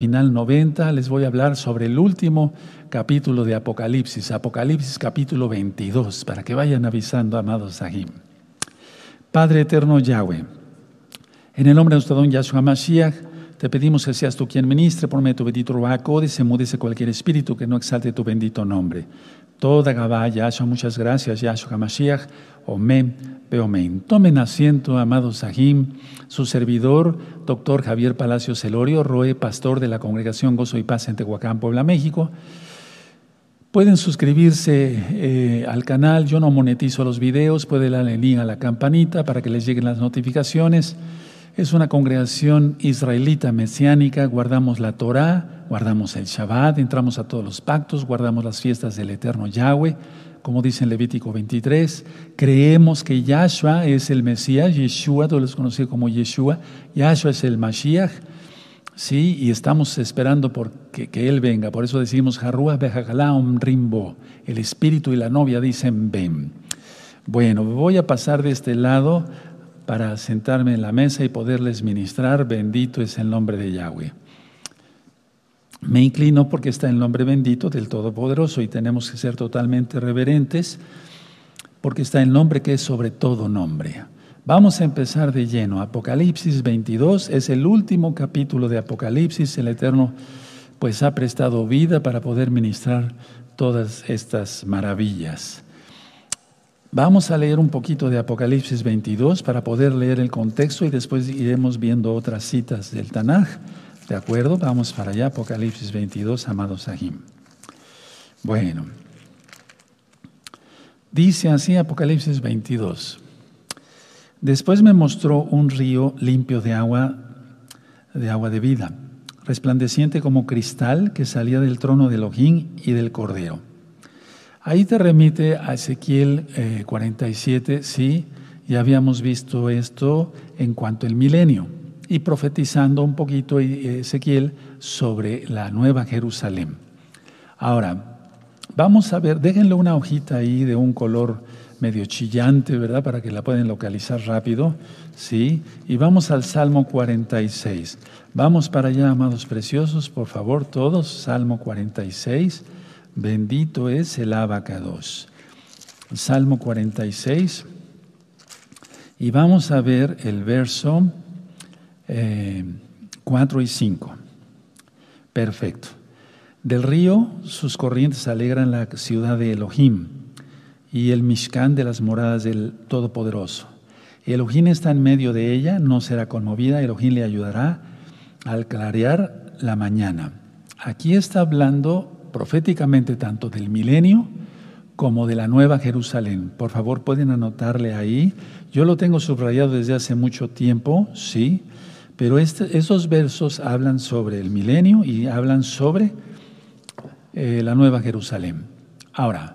final 90 les voy a hablar sobre el último capítulo de Apocalipsis, Apocalipsis capítulo 22, para que vayan avisando, amados Sahim. Padre eterno Yahweh, en el nombre de nuestro don Yahshua Mashiach, te pedimos que seas tú quien ministre de tu bendito Ruach se mudece cualquier espíritu que no exalte tu bendito nombre. Toda Gabá, Yahshua, muchas gracias, Yahshua Mashiach, Omen, Beomen. Tomen asiento, amados Sahim, su servidor, doctor Javier Palacio Celorio, Roe, pastor de la Congregación Gozo y Paz en Tehuacán, Puebla, México. Pueden suscribirse eh, al canal, yo no monetizo los videos, pueden darle link a la campanita para que les lleguen las notificaciones. Es una congregación israelita mesiánica, guardamos la Torah, guardamos el Shabbat, entramos a todos los pactos, guardamos las fiestas del eterno Yahweh, como dice en Levítico 23. Creemos que Yahshua es el Mesías, Yeshua, todos los conocidos como Yeshua, Yahshua es el Mashiach, sí, y estamos esperando por que, Él venga. Por eso decimos, Harruah rimbo, el espíritu y la novia dicen ven. Bueno, voy a pasar de este lado para sentarme en la mesa y poderles ministrar. Bendito es el nombre de Yahweh. Me inclino porque está el nombre bendito del Todopoderoso y tenemos que ser totalmente reverentes porque está el nombre que es sobre todo nombre. Vamos a empezar de lleno. Apocalipsis 22 es el último capítulo de Apocalipsis. El Eterno pues ha prestado vida para poder ministrar todas estas maravillas. Vamos a leer un poquito de Apocalipsis 22 para poder leer el contexto y después iremos viendo otras citas del Tanaj. ¿De acuerdo? Vamos para allá, Apocalipsis 22, amados Sahim. Bueno, dice así Apocalipsis 22. Después me mostró un río limpio de agua, de agua de vida, resplandeciente como cristal que salía del trono de Elohim y del Cordero Ahí te remite a Ezequiel 47, eh, sí, ya habíamos visto esto en cuanto al milenio y profetizando un poquito Ezequiel sobre la nueva Jerusalén. Ahora, vamos a ver, déjenle una hojita ahí de un color medio chillante, ¿verdad? Para que la puedan localizar rápido, ¿sí? Y vamos al Salmo 46. Vamos para allá, amados preciosos, por favor, todos, Salmo 46. Bendito es el abacados. Salmo 46. Y vamos a ver el verso 4 eh, y 5. Perfecto. Del río sus corrientes alegran la ciudad de Elohim y el Mishkan de las moradas del Todopoderoso. Elohim está en medio de ella, no será conmovida, Elohim le ayudará al clarear la mañana. Aquí está hablando proféticamente tanto del milenio como de la nueva Jerusalén. Por favor, pueden anotarle ahí. Yo lo tengo subrayado desde hace mucho tiempo, sí, pero este, esos versos hablan sobre el milenio y hablan sobre eh, la nueva Jerusalén. Ahora,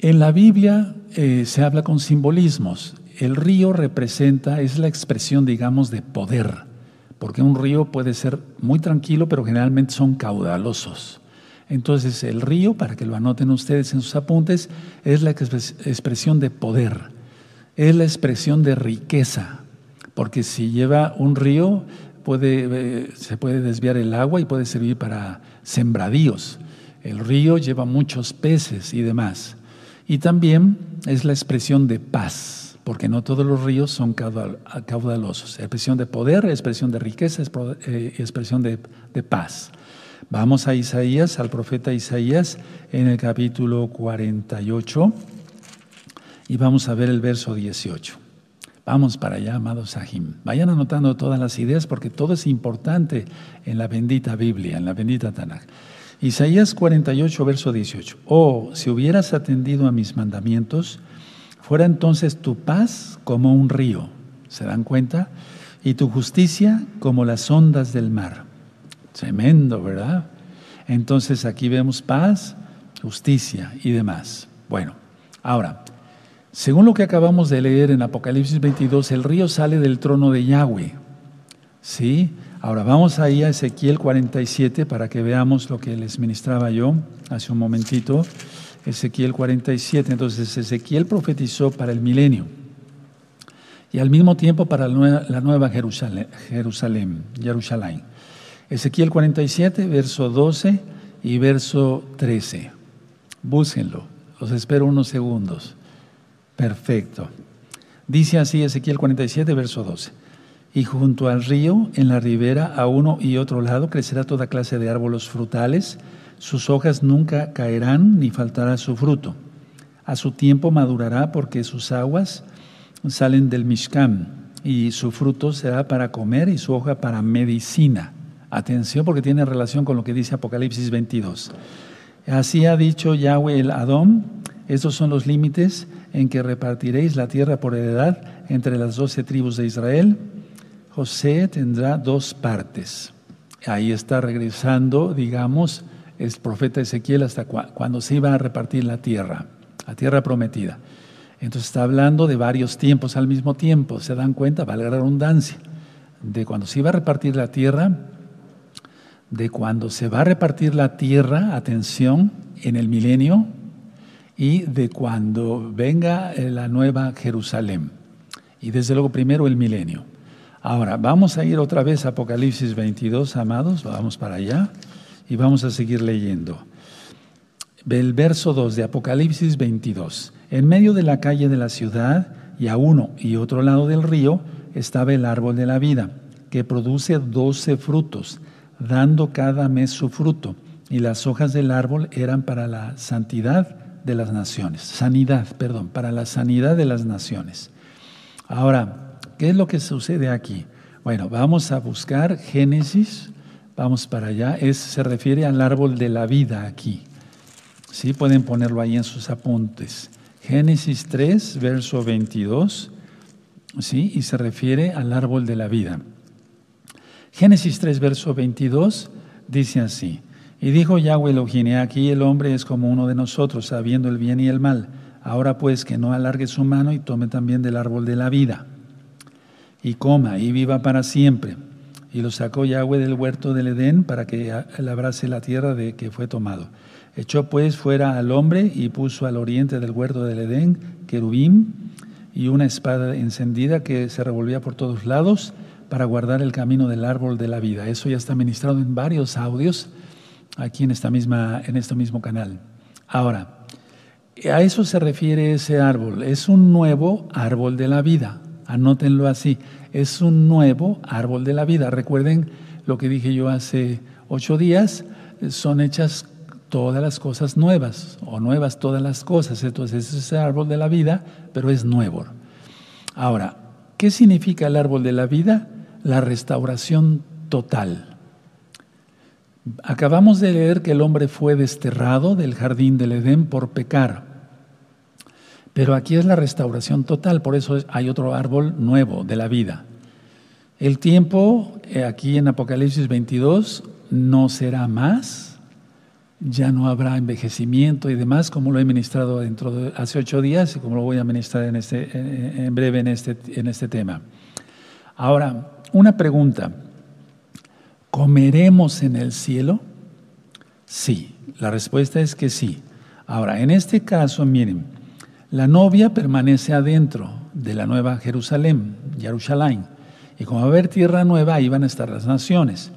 en la Biblia eh, se habla con simbolismos. El río representa, es la expresión, digamos, de poder porque un río puede ser muy tranquilo, pero generalmente son caudalosos. Entonces el río, para que lo anoten ustedes en sus apuntes, es la expresión de poder, es la expresión de riqueza, porque si lleva un río puede, eh, se puede desviar el agua y puede servir para sembradíos. El río lleva muchos peces y demás. Y también es la expresión de paz porque no todos los ríos son caudalosos. Expresión de poder, expresión de riqueza, eh, expresión de, paz. Vamos a Isaías, al profeta Isaías, en el capítulo 48, y vamos a ver el verso 18. Vamos para allá, amados Sahim. Vayan anotando todas las ideas porque todo es importante en la bendita Biblia, en la bendita Tanakh. Isaías 48, verso 18. Oh, si hubieras atendido a mis mandamientos, Fuera entonces tu paz como un río, ¿se dan cuenta? Y tu justicia como las ondas del mar. Tremendo, ¿verdad? Entonces aquí vemos paz, justicia y demás. Bueno, ahora, según lo que acabamos de leer en Apocalipsis 22, el río sale del trono de Yahweh. ¿Sí? Ahora vamos ahí a Ezequiel 47 para que veamos lo que les ministraba yo hace un momentito. Ezequiel 47. Entonces Ezequiel profetizó para el milenio y al mismo tiempo para la nueva, Jerusalén, Jerusalén, Jerusalén. Ezequiel 47, verso 12 y verso 13. Búsquenlo, los espero unos segundos. Perfecto. Dice así Ezequiel 47, verso 12. Y junto al río, en la ribera, a uno y otro lado, crecerá toda clase de árboles frutales. Sus hojas nunca caerán, ni faltará su fruto. A su tiempo madurará, porque sus aguas salen del Mishkan, y su fruto será para comer y su hoja para medicina. Atención, porque tiene relación con lo que dice Apocalipsis 22. Así ha dicho Yahweh el Adón, estos son los límites en que repartiréis la tierra por heredad entre las doce tribus de Israel. José tendrá dos partes. Ahí está regresando, digamos, el profeta Ezequiel hasta cuando se iba a repartir la tierra, la tierra prometida. Entonces está hablando de varios tiempos al mismo tiempo. ¿Se dan cuenta? Vale la redundancia. De cuando se iba a repartir la tierra, de cuando se va a repartir la tierra, atención, en el milenio, y de cuando venga eh, la nueva Jerusalén. Y desde luego primero el milenio. Ahora, vamos a ir otra vez a Apocalipsis 22, amados, vamos para allá y vamos a seguir leyendo. El verso 2 de Apocalipsis 22. En medio de la calle de la ciudad y a uno y otro lado del río estaba el árbol de la vida, que produce doce frutos, dando cada mes su fruto, y las hojas del árbol eran para la santidad de las naciones, sanidad, perdón, para la sanidad de las naciones. Ahora, ¿qué es lo que sucede aquí? Bueno, vamos a buscar Génesis, vamos para allá, es, se refiere al árbol de la vida aquí. Sí, pueden ponerlo ahí en sus apuntes. Génesis 3, verso 22, sí, y se refiere al árbol de la vida. Génesis 3, verso 22 dice así: y dijo Yahweh Elohim, aquí el hombre es como uno de nosotros, sabiendo el bien y el mal. Ahora pues que no alargue su mano y tome también del árbol de la vida, y coma y viva para siempre. Y lo sacó Yahweh del huerto del Edén para que labrase la tierra de que fue tomado. Echó pues fuera al hombre y puso al oriente del huerto del Edén querubín y una espada encendida que se revolvía por todos lados para guardar el camino del árbol de la vida. Eso ya está ministrado en varios audios aquí en, esta misma, en este mismo canal. Ahora, a eso se refiere ese árbol. Es un nuevo árbol de la vida. Anótenlo así. Es un nuevo árbol de la vida. Recuerden lo que dije yo hace ocho días. Son hechas todas las cosas nuevas o nuevas todas las cosas. Entonces es ese árbol de la vida, pero es nuevo. Ahora, ¿qué significa el árbol de la vida? La restauración total. Acabamos de leer que el hombre fue desterrado del jardín del Edén por pecar. Pero aquí es la restauración total, por eso hay otro árbol nuevo de la vida. El tiempo, eh, aquí en Apocalipsis 22, no será más, ya no habrá envejecimiento y demás, como lo he ministrado dentro de hace ocho días y como lo voy a ministrar en, este, en breve en este, en este tema. Ahora, una pregunta. ¿Comeremos en el cielo? Sí, la respuesta es que sí. Ahora, en este caso, miren, la novia permanece adentro de la nueva Jerusalén, Jerusalén, y como va a haber tierra nueva, ahí van a estar las naciones.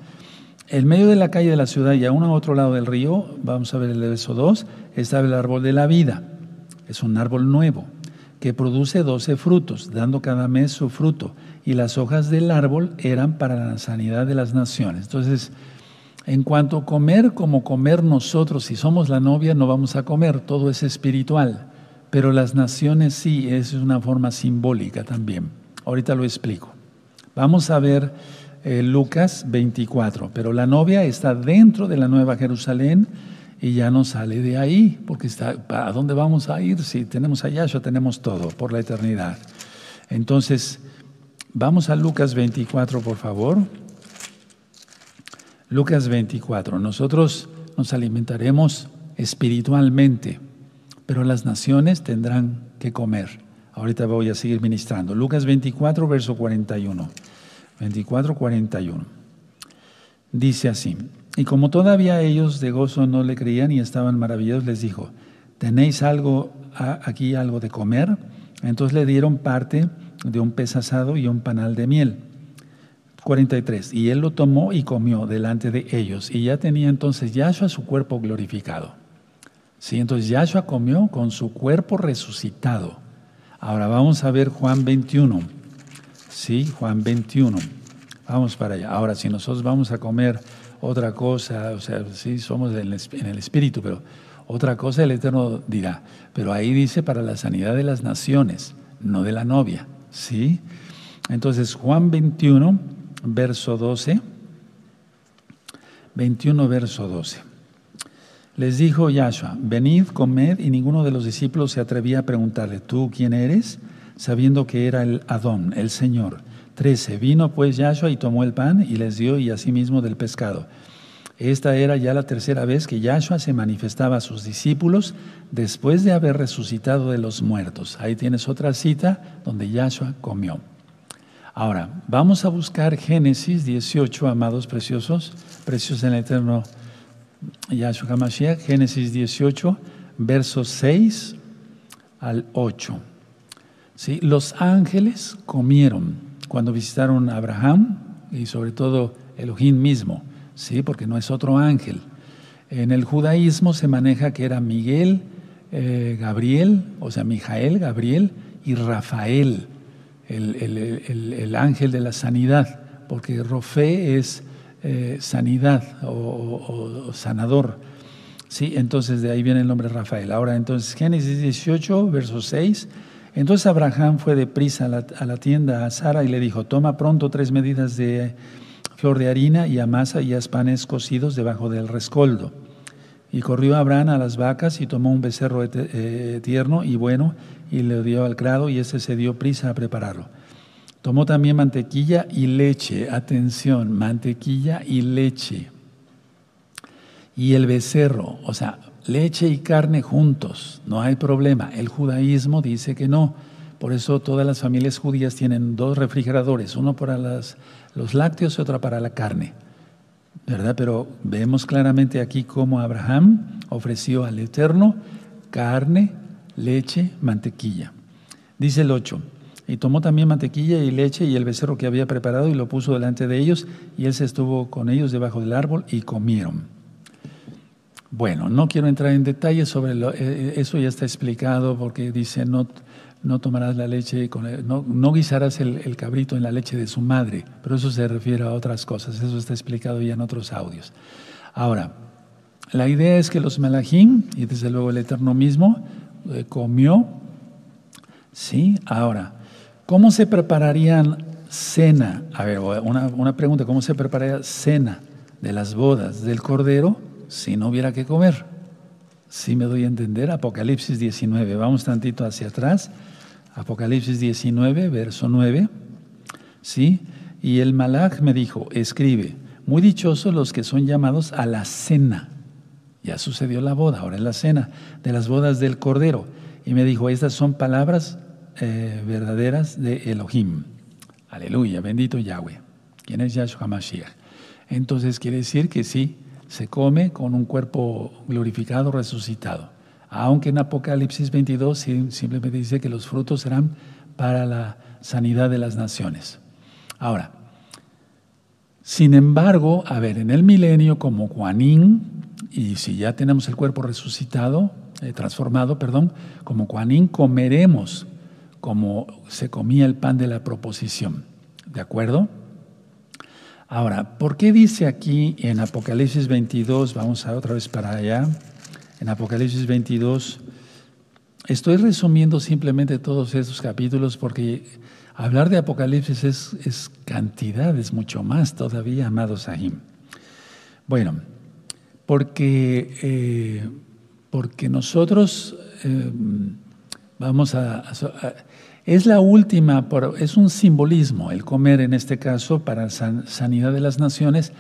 En medio de la calle de la ciudad y a uno a otro lado del río, vamos a ver el verso 2, está el árbol de la vida. Es un árbol nuevo que produce doce frutos, dando cada mes su fruto y las hojas del árbol eran para la sanidad de las naciones. Entonces, en cuanto a comer como comer nosotros, si somos la novia no vamos a comer, todo es espiritual, pero las naciones sí, es una forma simbólica también. Ahorita lo explico. Vamos a ver eh, Lucas 24, pero la novia está dentro de la Nueva Jerusalén y ya no sale de ahí, porque está, ¿a dónde vamos a ir? Si tenemos allá, ya tenemos todo por la eternidad. Entonces, Vamos a Lucas 24, por favor. Lucas 24. Nosotros nos alimentaremos espiritualmente, pero las naciones tendrán que comer. Ahorita voy a seguir ministrando. Lucas 24, verso 41. 24, 41. Dice así, y como todavía ellos de gozo no le creían y estaban maravillados, les dijo, ¿tenéis algo aquí algo de comer? Entonces le dieron parte de un pez asado y un panal de miel. 43. Y él lo tomó y comió delante de ellos. Y ya tenía entonces Yahshua su cuerpo glorificado. Sí, entonces Yahshua comió con su cuerpo resucitado. Ahora vamos a ver Juan 21. Sí, Juan 21. Vamos para allá. Ahora, si nosotros vamos a comer otra cosa, o sea, sí, somos en el espíritu, pero otra cosa el Eterno dirá. Pero ahí dice para la sanidad de las naciones, no de la novia. ¿Sí? Entonces, Juan 21, verso 12. 21, verso 12. Les dijo Yahshua, venid, comed, y ninguno de los discípulos se atrevía a preguntarle, ¿tú quién eres? Sabiendo que era el Adón, el Señor. 13. Vino pues Yahshua y tomó el pan y les dio y asimismo del pescado. Esta era ya la tercera vez que Yahshua se manifestaba a sus discípulos después de haber resucitado de los muertos. Ahí tienes otra cita donde Yahshua comió. Ahora, vamos a buscar Génesis 18, amados preciosos, preciosos en el eterno Yahshua HaMashiach, Génesis 18, versos 6 al 8. ¿Sí? Los ángeles comieron cuando visitaron a Abraham y sobre todo Elohim mismo. ¿sí? porque no es otro ángel. En el judaísmo se maneja que era Miguel, eh, Gabriel, o sea, Mijael, Gabriel y Rafael, el, ángel de la sanidad, porque Rofe es eh, sanidad o, sanador. Sí, entonces de ahí viene el nombre Rafael. Ahora, entonces, Génesis 18, verso 6. Entonces Abraham fue deprisa a la, a la tienda a Sara y le dijo, toma pronto tres medidas de flor de harina y amasa y haz panes cocidos debajo del rescoldo. Y corrió Abraham a las vacas y tomó un becerro eh, tierno y bueno y le dio al grado y ese se dio prisa a prepararlo. Tomó también mantequilla y leche, atención, mantequilla y leche. Y el becerro, o sea, leche y carne juntos, no hay problema. El judaísmo dice que no. Por eso todas las familias judías tienen dos refrigeradores, uno para los lácteos y otra para la carne. ¿Verdad? Pero vemos claramente aquí cómo Abraham ofreció al Eterno carne, leche, mantequilla. Dice el 8. Y tomó también mantequilla y leche y el becerro que había preparado y lo puso delante de ellos y él se estuvo con ellos debajo del árbol y comieron. Bueno, no quiero entrar en detalles sobre lo, eh, eh, eso, ya está explicado porque dice no no tomarás la leche, no, no, guisarás el, cabrito en la leche de su madre, pero eso se refiere a otras cosas, eso está explicado ya en otros audios. Ahora, la idea es que los melahim, y desde luego el Eterno mismo, eh, comió, ¿sí? Ahora, ¿cómo se prepararían cena? A ver, una, una pregunta, ¿cómo se prepararía cena de las bodas del Cordero si no hubiera que comer? Si me doy a entender, Apocalipsis 19, vamos tantito hacia atrás. Apocalipsis 19, verso 9. ¿Sí? Y el malach me dijo, escribe, muy dichosos los que son llamados a la cena. Ya sucedió la boda, ahora es la cena de las bodas del Cordero. Y me dijo, estas son palabras eh, verdaderas de Elohim. Aleluya, bendito Yahweh. ¿Quién es Yahshua Mashiach? Entonces quiere decir que sí, se come con un cuerpo glorificado, resucitado aunque en Apocalipsis 22 simplemente dice que los frutos serán para la sanidad de las naciones. Ahora, sin embargo, a ver, en el milenio como Juanín, y si ya tenemos el cuerpo resucitado, eh, transformado, perdón, como Juanín comeremos como se comía el pan de la proposición. ¿De acuerdo? Ahora, ¿por qué dice aquí en Apocalipsis 22, vamos a otra vez para allá, en Apocalipsis 22. Estoy resumiendo simplemente todos estos capítulos porque hablar de Apocalipsis es, es cantidad, es mucho más todavía, amados Ahim. Bueno, porque, eh, porque nosotros eh, vamos a, Es la última, es un simbolismo el comer en este caso para sanidad de las naciones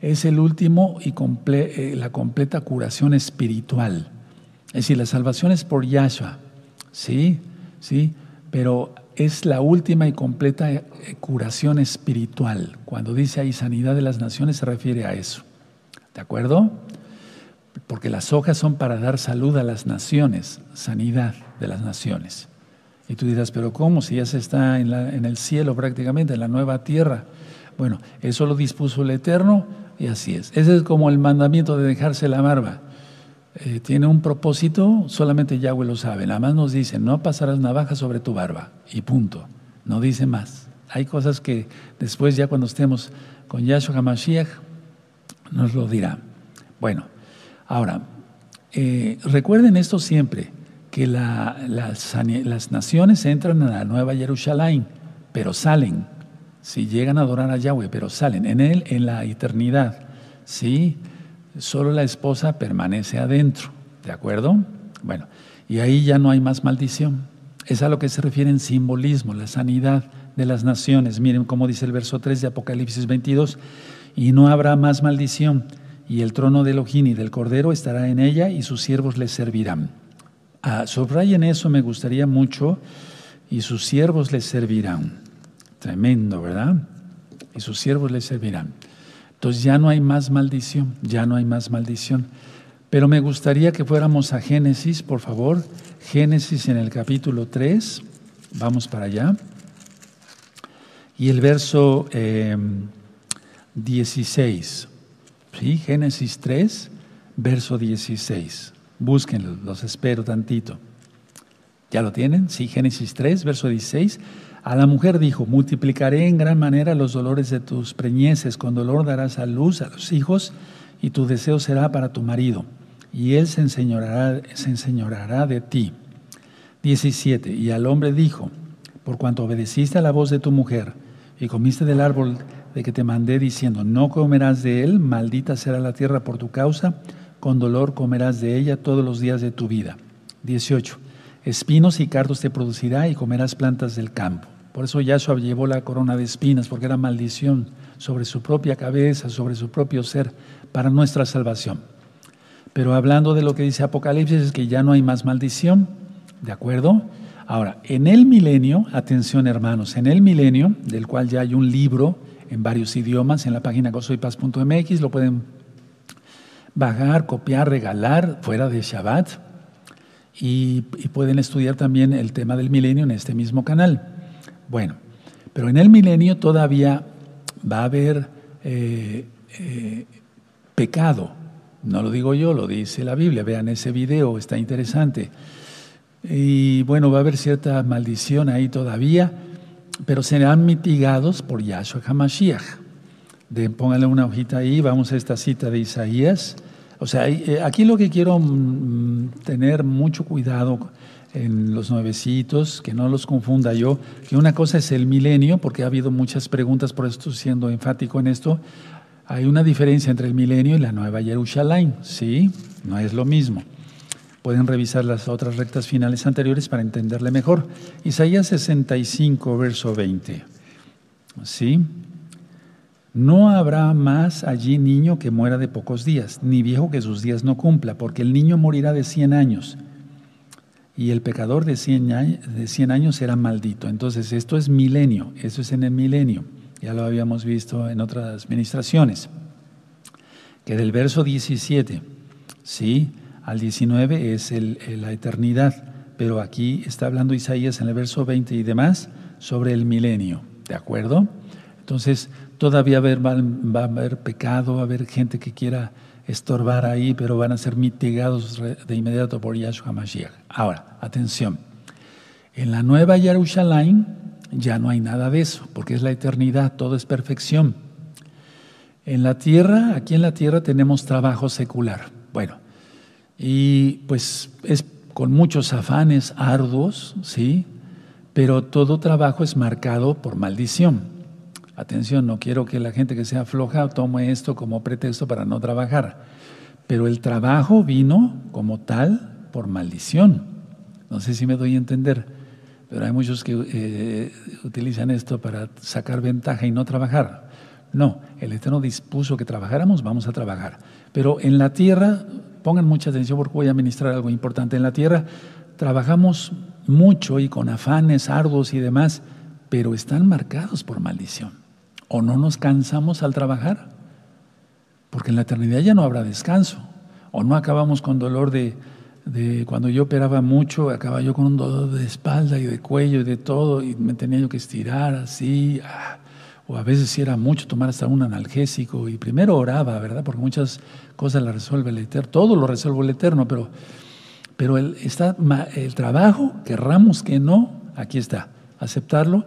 es el último y eh, la completa curación espiritual. Es decir, la salvación es por Yahshua, ¿sí? ¿sí? Pero es la última y completa eh, curación espiritual. Cuando dice ahí sanidad de las naciones se refiere a eso. ¿De acuerdo? Porque las hojas son para dar salud a las naciones, sanidad de las naciones. Y tú dirás, pero ¿cómo? Si ya se está en, el cielo prácticamente, en la nueva tierra. Bueno, eso lo dispuso el Eterno y así es. Ese es como el mandamiento de dejarse la barba. Eh, tiene un propósito, solamente Yahweh lo sabe. Nada más nos dice, no pasarás navaja sobre tu barba y punto. No dice más. Hay cosas que después ya cuando estemos con Yahshua HaMashiach nos lo dirá. Bueno, ahora, eh, recuerden esto siempre, que las, naciones entran a la nueva Jerusalén, pero salen, si llegan a adorar a Yahweh, pero salen en él en la eternidad, ¿sí? Solo la esposa permanece adentro, ¿de acuerdo? Bueno, y ahí ya no hay más maldición. Es a lo que se refiere en simbolismo, la sanidad de las naciones. Miren cómo dice el verso 3 de Apocalipsis 22, y no habrá más maldición, y el trono de Elohim y del Cordero estará en ella, y sus siervos le servirán. Ah, eso, me gustaría mucho, y sus siervos le servirán. Tremendo, ¿verdad? Y sus siervos le servirán. Entonces ya no hay más maldición, ya no hay más maldición. Pero me gustaría que fuéramos a Génesis, por favor. Génesis en el capítulo 3. Vamos para allá. Y el verso 16. Em, ¿Sí? Génesis 3, verso 16. Búsquenlo, los espero tantito. ¿Ya lo tienen? Sí, Génesis 3, verso 16. A la mujer dijo, multiplicaré en gran manera los dolores de tus preñeces, con dolor darás a luz a los hijos, y tu deseo será para tu marido, y él se enseñorará, se enseñorará de ti. 17. Y al hombre dijo, por cuanto obedeciste a la voz de tu mujer, y comiste del árbol de que te mandé diciendo, no comerás de él, maldita será la tierra por tu causa, con dolor comerás de ella todos los días de tu vida. 18. Espinos y cardos te producirá y comerás plantas del campo. Por eso Yahshua llevó la corona de espinas, porque era maldición sobre su propia cabeza, sobre su propio ser, para nuestra salvación. Pero hablando de lo que dice Apocalipsis, es que ya no hay más maldición, ¿de acuerdo? Ahora, en el milenio, atención hermanos, en el milenio, del cual ya hay un libro en varios idiomas, en la página gozoypaz.mx, lo pueden bajar, copiar, regalar fuera de Shabbat, y, pueden estudiar también el tema del milenio en este mismo canal. Bueno, pero en el milenio todavía va a haber eh, eh, pecado. No lo digo yo, lo dice la Biblia. Vean ese video, está interesante. Y bueno, va a haber cierta maldición ahí todavía, pero serán mitigados por Yahshua HaMashiach. De, pónganle una hojita ahí, vamos a esta cita de Isaías. O sea, eh, aquí lo que quiero mm, tener mucho cuidado en los nuevecitos, que no los confunda yo, que una cosa es el milenio, porque ha habido muchas preguntas, por eso estoy siendo enfático en esto. Hay una diferencia entre el milenio y la nueva Jerusalén, ¿sí? No es lo mismo. Pueden revisar las otras rectas finales anteriores para entenderle mejor. Isaías 65, verso 20. ¿Sí? No habrá más allí niño que muera de pocos días, ni viejo que sus días no cumpla, porque el niño morirá de cien años y el pecador de 100 años, de años será maldito. Entonces, esto es milenio, eso es en el milenio. Ya lo habíamos visto en otras ministraciones. Que del verso 17, sí, al 19 es la eternidad, pero aquí está hablando Isaías en el verso 20 y demás sobre el milenio, ¿de acuerdo? Entonces, todavía va, a haber pecado, va a haber gente que quiera estorbar ahí, pero van a ser mitigados de inmediato por Yahshua Mashiach. Ahora, atención, en la nueva Jerusalén ya no hay nada de eso, porque es la eternidad, todo es perfección. En la tierra, aquí en la tierra tenemos trabajo secular. Bueno, y pues es con muchos afanes arduos, ¿sí? Pero todo trabajo es marcado por maldición. Atención, no quiero que la gente que sea floja tome esto como pretexto para no trabajar. Pero el trabajo vino como tal por maldición. No sé si me doy a entender, pero hay muchos que eh, utilizan esto para sacar ventaja y no trabajar. No, el Eterno dispuso que trabajáramos, vamos a trabajar. Pero en la tierra, pongan mucha atención porque voy a ministrar algo importante. En la tierra trabajamos mucho y con afanes arduos y demás, pero están marcados por maldición o no nos cansamos al trabajar, porque en la eternidad ya no habrá descanso, o no acabamos con dolor de, cuando yo operaba mucho, acababa yo con un dolor de espalda y de cuello y de todo, y me tenía yo que estirar así, ah, o a veces si era mucho tomar hasta un analgésico y primero oraba, ¿verdad? Porque muchas cosas las resuelve el Eterno, todo lo resuelve el Eterno, pero, pero el, está, el trabajo, querramos que no, aquí está, aceptarlo,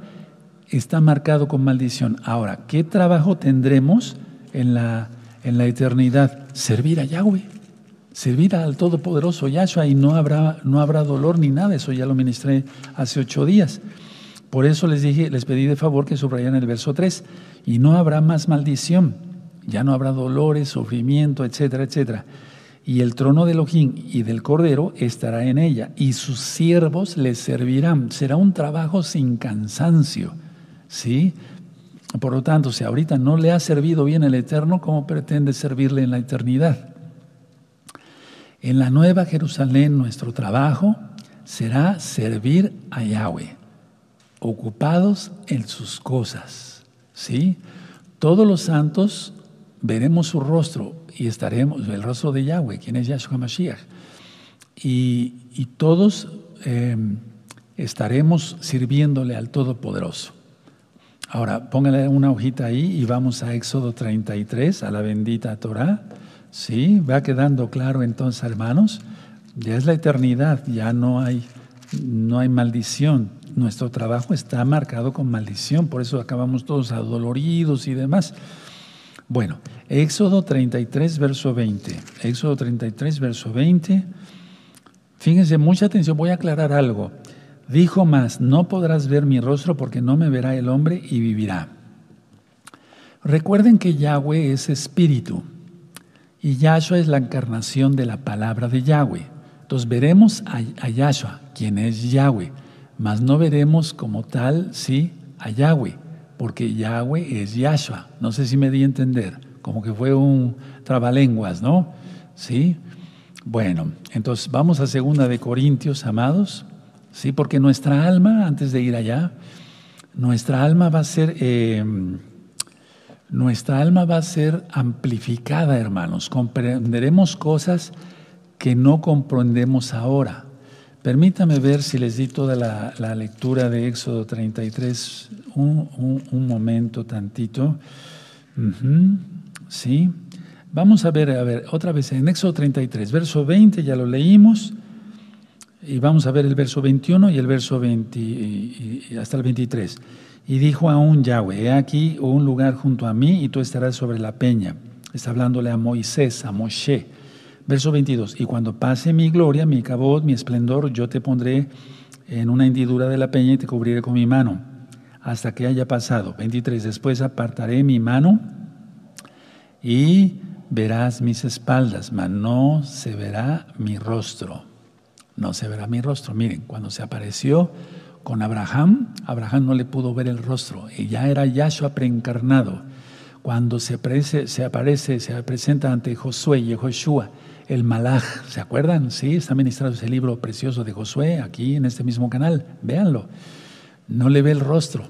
está marcado con maldición. Ahora, ¿qué trabajo tendremos en la, en la eternidad? Servir a Yahweh, servir al Todopoderoso Yahshua y no habrá, no habrá dolor ni nada, eso ya lo ministré hace ocho días. Por eso les dije, les pedí de favor que subrayan el verso 3, y no habrá más maldición, ya no habrá dolores, sufrimiento, etcétera, etcétera. Y el trono de Elohim y del Cordero estará en ella, y sus siervos les servirán. Será un trabajo sin cansancio, ¿sí? Por lo tanto, si ahorita no le ha servido bien el Eterno, ¿cómo pretende servirle en la eternidad? En la nueva Jerusalén nuestro trabajo será servir a Yahweh ocupados en sus cosas. ¿Sí? Todos los santos veremos su rostro y estaremos, el rostro de Yahweh, quien es Yahshua Mashiach. Y, todos em, estaremos sirviéndole al Todopoderoso. Ahora, póngale una hojita ahí y vamos a Éxodo 33, a la bendita Torah. Sí, va quedando claro entonces, hermanos, ya es la eternidad, ya no hay, no hay maldición, nuestro trabajo está marcado con maldición, por eso acabamos todos adoloridos y demás. Bueno, Éxodo 33, verso 20. Éxodo 33, verso 20. Fíjense, mucha atención, voy a aclarar algo. Dijo más, no podrás ver mi rostro porque no me verá el hombre y vivirá. Recuerden que Yahweh es espíritu y Yahshua es la encarnación de la palabra de Yahweh. Entonces veremos a, a Yahshua, quien es Yahweh mas no veremos como tal, sí, a Yahweh, porque Yahweh es Yahshua. No sé si me di a entender, como que fue un trabalenguas, ¿no? Sí. Bueno, entonces vamos a segunda de Corintios, amados, sí, porque nuestra alma, antes de ir allá, nuestra alma va a ser, em, nuestra alma va a ser amplificada, hermanos. Comprenderemos cosas que no comprendemos ahora. Permítame ver si les di toda la, lectura de Éxodo 33, un, un, momento tantito. Sí. Vamos a ver, a ver, otra vez en Éxodo 33, verso 20, ya lo leímos, y vamos a ver el verso 21 y el verso 20, y, hasta el 23. Y dijo aún Yahweh, he aquí un lugar junto a mí y tú estarás sobre la peña. Está hablándole a Moisés, a Moshe. Verso 22, y cuando pase mi gloria, mi cabot, mi esplendor, yo te pondré en una hendidura de la peña y te cubriré con mi mano, hasta que haya pasado. 23, después apartaré mi mano y verás mis espaldas, mas no se verá mi rostro. No se verá mi rostro. Miren, cuando se apareció con Abraham, Abraham no le pudo ver el rostro, y ya era Yahshua preencarnado. Cuando se, aparece, se aparece, se presenta ante Josué y Joshua, el Malaj, ¿se acuerdan? Sí, está ministrado ese libro precioso de Josué aquí en este mismo canal, véanlo. No le ve el rostro.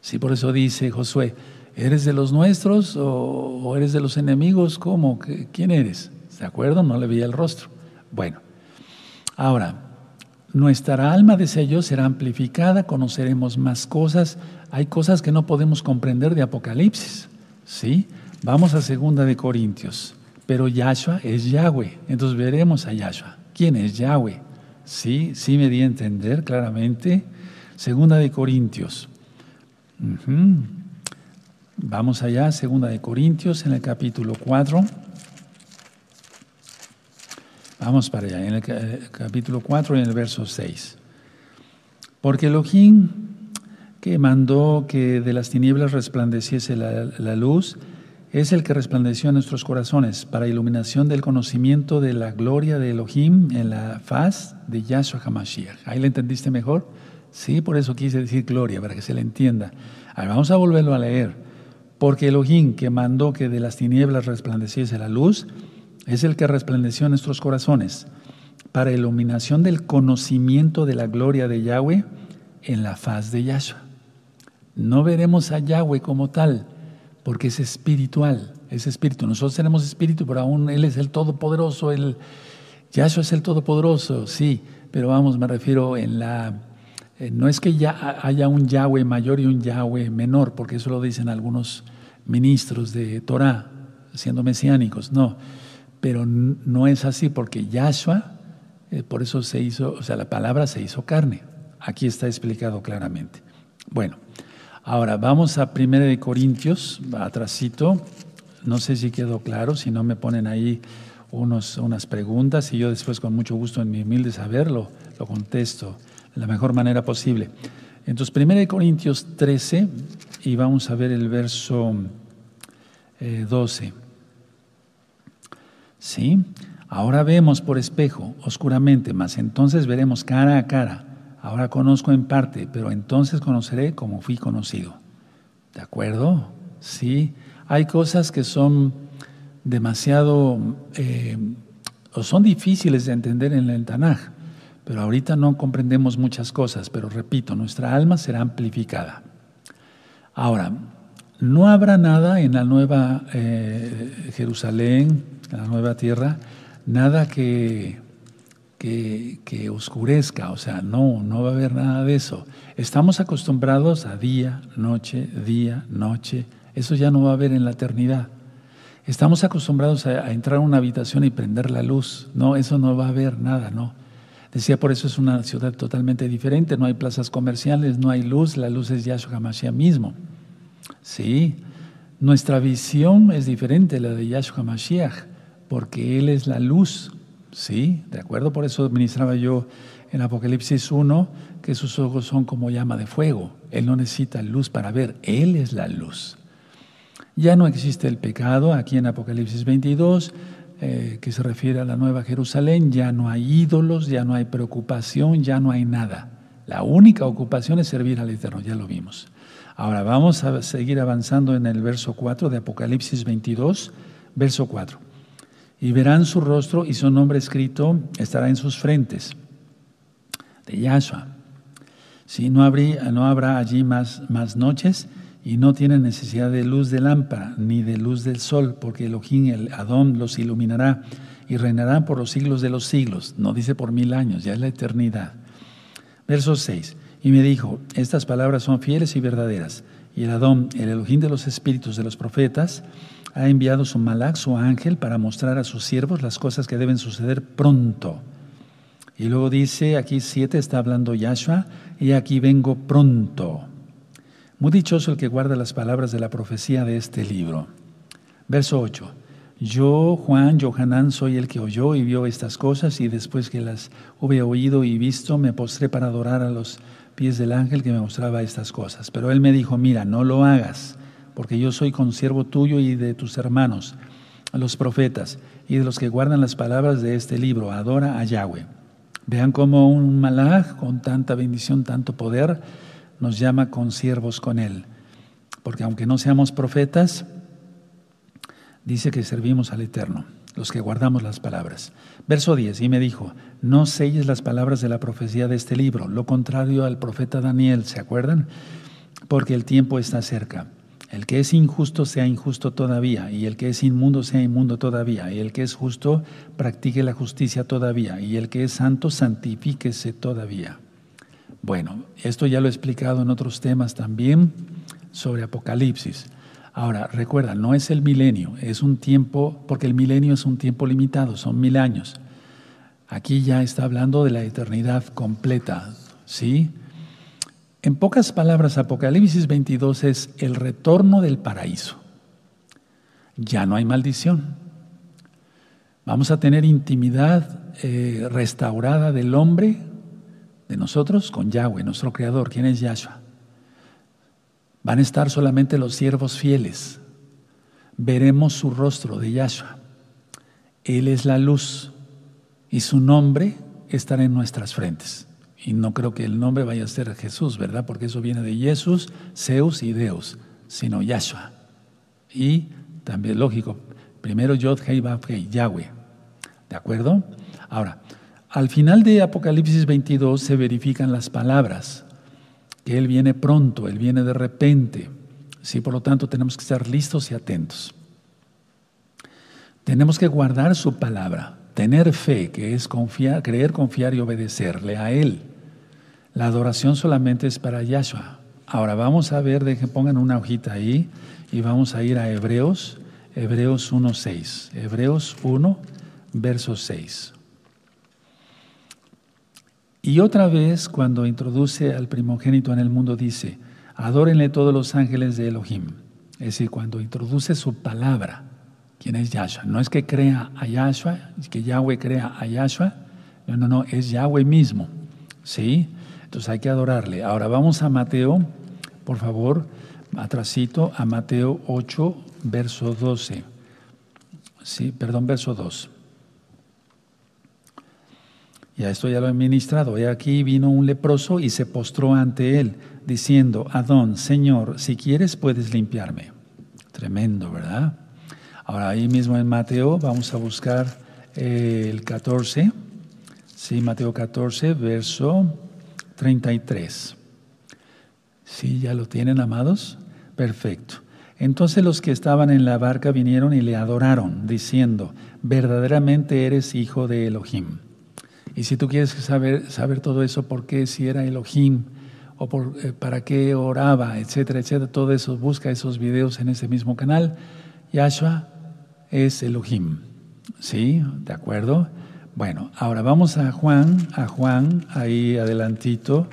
Sí, por eso dice Josué, ¿eres de los nuestros o, eres de los enemigos? ¿Cómo? ¿Quién eres? ¿Se acuerdan? No le veía el rostro. Bueno, ahora, nuestra alma, decía yo, será amplificada, conoceremos más cosas. Hay cosas que no podemos comprender de Apocalipsis. ¿Sí? Vamos a segunda de Corintios. Pero Yahshua es Yahweh. Entonces veremos a Yahshua. ¿Quién es Yahweh? Sí, sí me di a entender claramente. Segunda de Corintios. Vamos allá, segunda de Corintios, en el capítulo 4. Vamos para allá, en el capítulo 4 y en el verso 6. Porque Elohim, que mandó que de las tinieblas resplandeciese la, la luz, es el que resplandeció en nuestros corazones para iluminación del conocimiento de la gloria de Elohim en la faz de Yahshua HaMashiach. ¿Ahí le entendiste mejor? Sí, por eso quise decir gloria, para que se le entienda. vamos a volverlo a leer. Porque Elohim, que mandó que de las tinieblas resplandeciese la luz, es el que resplandeció en nuestros corazones para iluminación del conocimiento de la gloria de Yahweh en la faz de Yahshua. No veremos a Yahweh como tal, porque es espiritual, es espíritu. Nosotros tenemos espíritu, pero aún Él es el Todopoderoso, el, Yahshua es el Todopoderoso, sí, pero vamos, me refiero en la, eh, no es que ya haya un Yahweh mayor y un Yahweh menor, porque eso lo dicen algunos ministros de Torah, siendo mesiánicos, no. Pero no es así, porque Yahshua, eh, por eso se hizo, o sea, la palabra se hizo carne. Aquí está explicado claramente. Bueno, ahora vamos a 1 Corintios, atrasito. No sé si quedó claro, si no me ponen ahí unos, unas preguntas y yo después con mucho gusto en mi humilde saber lo, contesto de la mejor manera posible. Entonces, 1 Corintios 13 y vamos a ver el verso 12. ¿Sí? Ahora vemos por espejo, oscuramente, mas entonces veremos cara a cara. Ahora conozco en parte, pero entonces conoceré como fui conocido. ¿De acuerdo? Sí. Hay cosas que son demasiado, eh, o son difíciles de entender en el Tanaj, pero ahorita no comprendemos muchas cosas, pero repito, nuestra alma será amplificada. Ahora, no habrá nada en la nueva eh, Jerusalén, en la nueva tierra, nada que, que, oscurezca, o sea, no, no va a haber nada de eso. Estamos acostumbrados a día, noche, día, noche, eso ya no va a haber en la eternidad. Estamos acostumbrados a, entrar a una habitación y prender la luz. No, eso no va a haber nada, no. Decía, por eso es una ciudad totalmente diferente. No hay plazas comerciales, no hay luz. La luz es Yahshua HaMashiach mismo. Sí, nuestra visión es diferente la de Yahshua HaMashiach, porque Él es la luz. Sí, de acuerdo. Por eso ministraba yo en Apocalipsis 1 que sus ojos son como llama de fuego. Él no necesita luz para ver. Él es la luz. Ya no existe el pecado aquí en Apocalipsis 22, eh, que se refiere a la Nueva Jerusalén, ya no hay ídolos, ya no hay preocupación, ya no hay nada. La única ocupación es servir al Eterno, ya lo vimos. Ahora vamos a seguir avanzando en el verso 4 de Apocalipsis 22, verso 4. Y verán su rostro y su nombre escrito estará en sus frentes, de Yahshua. Si no, no habrá allí más, más noches, y no tienen necesidad de luz de lámpara ni de luz del sol, porque Elohim, el Adón, los iluminará y reinarán por los siglos de los siglos. No dice por mil años, ya es la eternidad. Verso 6. Y me dijo, estas palabras son fieles y verdaderas. Y el Adón, el Elohim de los espíritus de los profetas, ha enviado su malak, su ángel, para mostrar a sus siervos las cosas que deben suceder pronto. Y luego dice, aquí siete está hablando Yahshua, y aquí vengo pronto. Muy dichoso el que guarda las palabras de la profecía de este libro. Verso 8. Yo, Juan, Johanán, soy el que oyó y vio estas cosas, y después que las hube oído y visto, me postré para adorar a los pies del ángel que me mostraba estas cosas. Pero él me dijo, mira, no lo hagas, porque yo soy consiervo tuyo y de tus hermanos, los profetas, y de los que guardan las palabras de este libro. Adora a Yahweh. Vean cómo un malaj con tanta bendición, tanto poder, nos llama consiervos con Él. Porque aunque no seamos profetas, dice que servimos al Eterno, los que guardamos las palabras. Verso 10, y me dijo, no selles las palabras de la profecía de este libro, lo contrario al profeta Daniel, ¿se acuerdan? Porque el tiempo está cerca. El que es injusto sea injusto todavía, y el que es inmundo sea inmundo todavía, y el que es justo practique la justicia todavía, y el que es santo santifíquese todavía. Bueno, esto ya lo he explicado en otros temas también sobre Apocalipsis. Ahora, recuerda, no es el milenio, es un tiempo, porque el milenio es un tiempo limitado, son mil años. Aquí ya está hablando de la eternidad completa, ¿sí? En pocas palabras, Apocalipsis 22 es el retorno del paraíso. Ya no hay maldición. Vamos a tener intimidad eh, restaurada del hombre de nosotros con Yahweh, nuestro Creador. ¿Quién es Yahshua? Van a estar solamente los siervos fieles. Veremos su rostro de Yahshua. Él es la luz y su nombre estará en nuestras frentes. Y no creo que el nombre vaya a ser Jesús, ¿verdad? Porque eso viene de Jesús, Zeus y Deus, sino Yahshua. Y también, lógico, primero Yod, Hei, Hei, Yahweh. ¿De acuerdo? Ahora, al final de Apocalipsis 22 se verifican las palabras, que Él viene pronto, Él viene de repente. Sí, por lo tanto tenemos que estar listos y atentos. Tenemos que guardar su palabra, tener fe, que es creer, confiar y obedecerle a Él. La adoración solamente es para Yahshua. Ahora vamos a ver, dejen, pongan una hojita ahí y vamos a ir a Hebreos, Hebreos 1.6. Hebreos 1, verso 6. Y otra vez, cuando introduce al primogénito en el mundo, dice, adórenle todos los ángeles de Elohim. Es decir, cuando introduce su palabra, ¿quién es Yahshua? No es que crea a Yahshua, que Yahweh crea a Yahshua, no, no, no, es Yahweh mismo. ¿Sí? Entonces hay que adorarle. Ahora vamos a Mateo, por favor, atrasito, a Mateo 8, verso 12. Sí, perdón, verso 2. Ya esto ya lo he ministrado. Y aquí vino un leproso y se postró ante él, diciendo, Adón, Señor, si quieres puedes limpiarme. Tremendo, ¿verdad? Ahora ahí mismo en Mateo vamos a buscar eh, el 14. Sí, Mateo 14, verso 33. ¿Sí, ya lo tienen, amados? Perfecto. Entonces los que estaban en la barca vinieron y le adoraron, diciendo, verdaderamente eres hijo de Elohim. Y si tú quieres saber, saber todo eso, por qué, si era Elohim, o por, eh, para qué oraba, etcétera, etcétera, todo eso, busca esos videos en ese mismo canal. Yahshua es Elohim. ¿Sí? ¿De acuerdo? Bueno, ahora vamos a Juan, a Juan, ahí adelantito.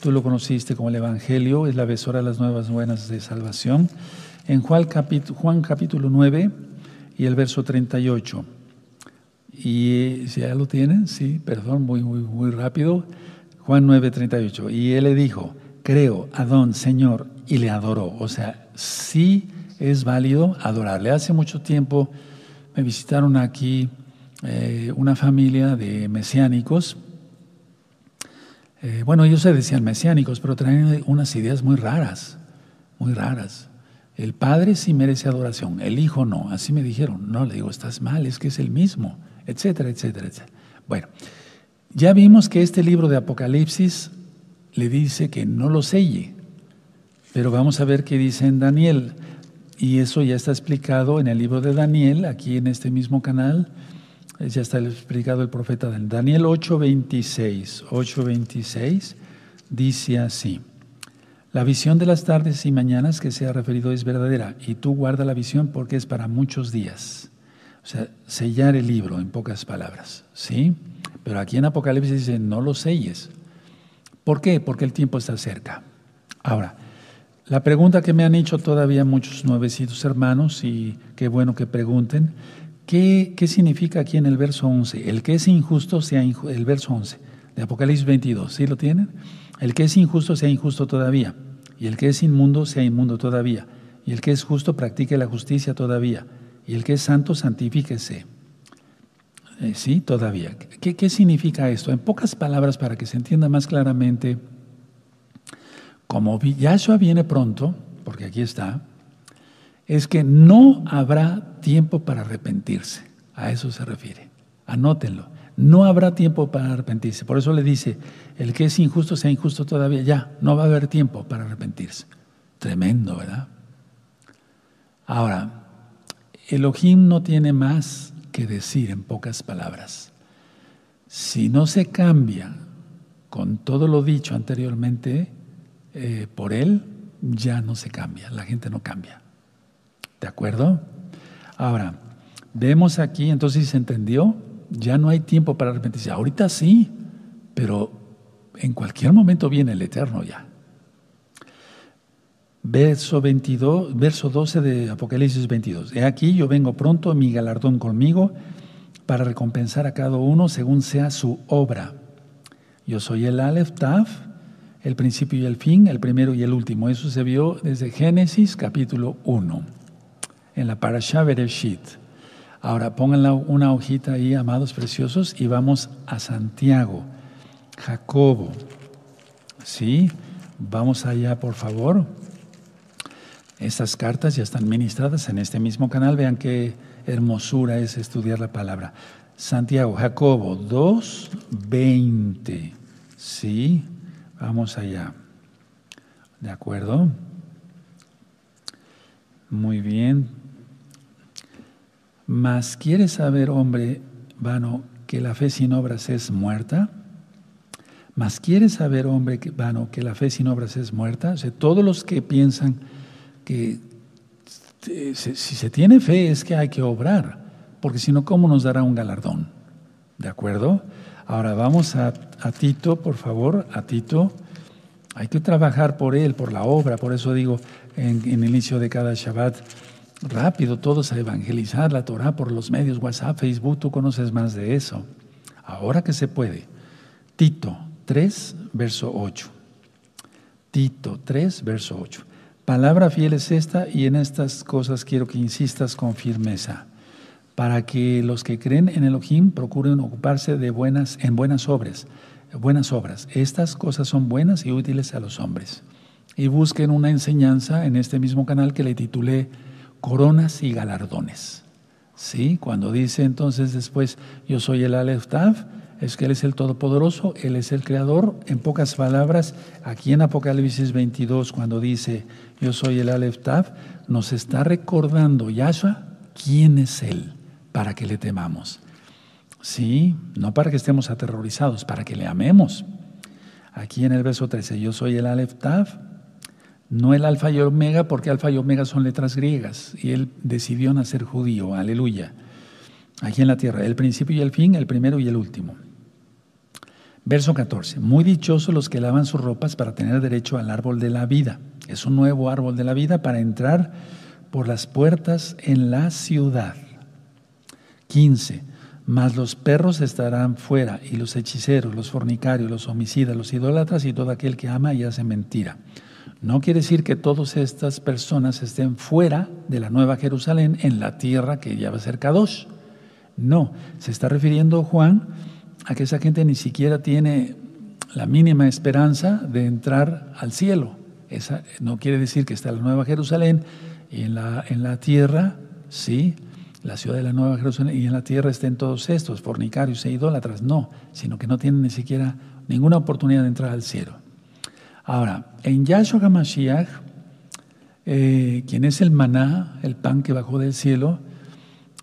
Tú lo conociste como el Evangelio, es la besora de las nuevas buenas de salvación. En Juan capítulo, Juan capítulo 9 y el verso 38. Y si ya lo tienen, sí, perdón, muy, muy, muy rápido. Juan 9, 38. Y él le dijo, creo, Adón, Señor, y le adoró. O sea, sí es válido adorarle. Hace mucho tiempo me visitaron aquí eh, una familia de mesiánicos. Eh, bueno, ellos se decían mesiánicos, pero traían unas ideas muy raras, muy raras. El Padre sí merece adoración, el Hijo no. Así me dijeron. No, le digo, estás mal, es que es el mismo etcétera, etcétera, etcétera. Bueno, ya vimos que este libro de Apocalipsis le dice que no lo selle, pero vamos a ver qué dice en Daniel. Y eso ya está explicado en el libro de Daniel, aquí en este mismo canal. Ya está explicado el profeta Daniel 8:26. 8:26 dice así. La visión de las tardes y mañanas que se ha referido es verdadera, y tú guarda la visión porque es para muchos días. O sea, sellar el libro, en pocas palabras. ¿Sí? Pero aquí en Apocalipsis dice, no lo selles. ¿Por qué? Porque el tiempo está cerca. Ahora, la pregunta que me han hecho todavía muchos nuevecitos hermanos, y qué bueno que pregunten, ¿qué, ¿qué, significa aquí en el verso 11? El que es injusto sea injusto, el verso 11 de Apocalipsis 22, ¿sí lo tienen? El que es injusto sea injusto todavía, y el que es inmundo sea inmundo todavía, y el que es justo practique la justicia todavía y el que es santo, santifíquese. Eh, sí, todavía. ¿Qué, ¿Qué significa esto? En pocas palabras, para que se entienda más claramente, como Yahshua viene pronto, porque aquí está, es que no habrá tiempo para arrepentirse. A eso se refiere. Anótenlo. No habrá tiempo para arrepentirse. Por eso le dice, el que es injusto sea injusto todavía. Ya, no va a haber tiempo para arrepentirse. Tremendo, ¿verdad? Ahora, Elohim no tiene más que decir en pocas palabras. Si no se cambia con todo lo dicho anteriormente eh, por él, ya no se cambia, la gente no cambia. ¿De acuerdo? Ahora, vemos aquí, entonces se entendió, ya no hay tiempo para arrepentirse. Ahorita sí, pero en cualquier momento viene el Eterno ya. Verso, 22, verso 12 de Apocalipsis 22. He aquí yo vengo pronto, mi galardón conmigo, para recompensar a cada uno según sea su obra. Yo soy el Aleph Taf, el principio y el fin, el primero y el último. Eso se vio desde Génesis capítulo 1, en la Parashah Bereshit. Ahora pónganla una hojita ahí, amados preciosos, y vamos a Santiago, Jacobo. ¿Sí? Vamos allá, por favor. Estas cartas ya están ministradas en este mismo canal. Vean qué hermosura es estudiar la palabra. Santiago, Jacobo 2, 20. Sí, vamos allá. ¿De acuerdo? Muy bien. Mas, ¿quieres saber, hombre vano, que la fe sin obras es muerta? Mas quieres saber, hombre vano, que la fe sin obras es muerta. O sea, todos los que piensan que si se tiene fe es que hay que obrar, porque si no, ¿cómo nos dará un galardón? ¿De acuerdo? Ahora vamos a, Tito, por favor, a Tito. Hay que trabajar por él, por la obra, por eso digo en, en el inicio de cada Shabbat, rápido todos a evangelizar la Torah por los medios, WhatsApp, Facebook, tú conoces más de eso. Ahora que se puede. Tito 3, verso 8. Tito 3, verso 8. Palabra fiel es esta y en estas cosas quiero que insistas con firmeza, para que los que creen en Elohim procuren ocuparse de buenas, en buenas obras, buenas obras. Estas cosas son buenas y útiles a los hombres. Y busquen una enseñanza en este mismo canal que le titulé Coronas y galardones. ¿Sí? Cuando dice entonces después, yo soy el Aleph es que Él es el Todopoderoso, Él es el Creador. En pocas palabras, aquí en Apocalipsis 22, cuando dice, yo soy el Aleph Tav, nos está recordando Yahshua quién es Él, para que le temamos. Sí, no para que estemos aterrorizados, para que le amemos. Aquí en el verso 13, yo soy el Aleph Tav, no el Alfa y Omega, porque Alfa y Omega son letras griegas, y Él decidió nacer judío, aleluya. Aquí en la tierra, el principio y el fin, el primero y el último. Verso 14. Muy dichosos los que lavan sus ropas para tener derecho al árbol de la vida. Es un nuevo árbol de la vida para entrar por las puertas en la ciudad. 15. Mas los perros estarán fuera, y los hechiceros, los fornicarios, los homicidas, los idólatras y todo aquel que ama y hace mentira. No quiere decir que todas estas personas estén fuera de la Nueva Jerusalén en la tierra que ya va a ser. No, se está refiriendo Juan a que esa gente ni siquiera tiene la mínima esperanza de entrar al cielo. Esa no quiere decir que está la Nueva Jerusalén y en la, en la tierra, sí, la ciudad de la Nueva Jerusalén y en la tierra estén todos estos, fornicarios e idólatras, no, sino que no tienen ni siquiera ninguna oportunidad de entrar al cielo. Ahora, en Yahshua HaMashiach, eh, quien es el maná, el pan que bajó del cielo,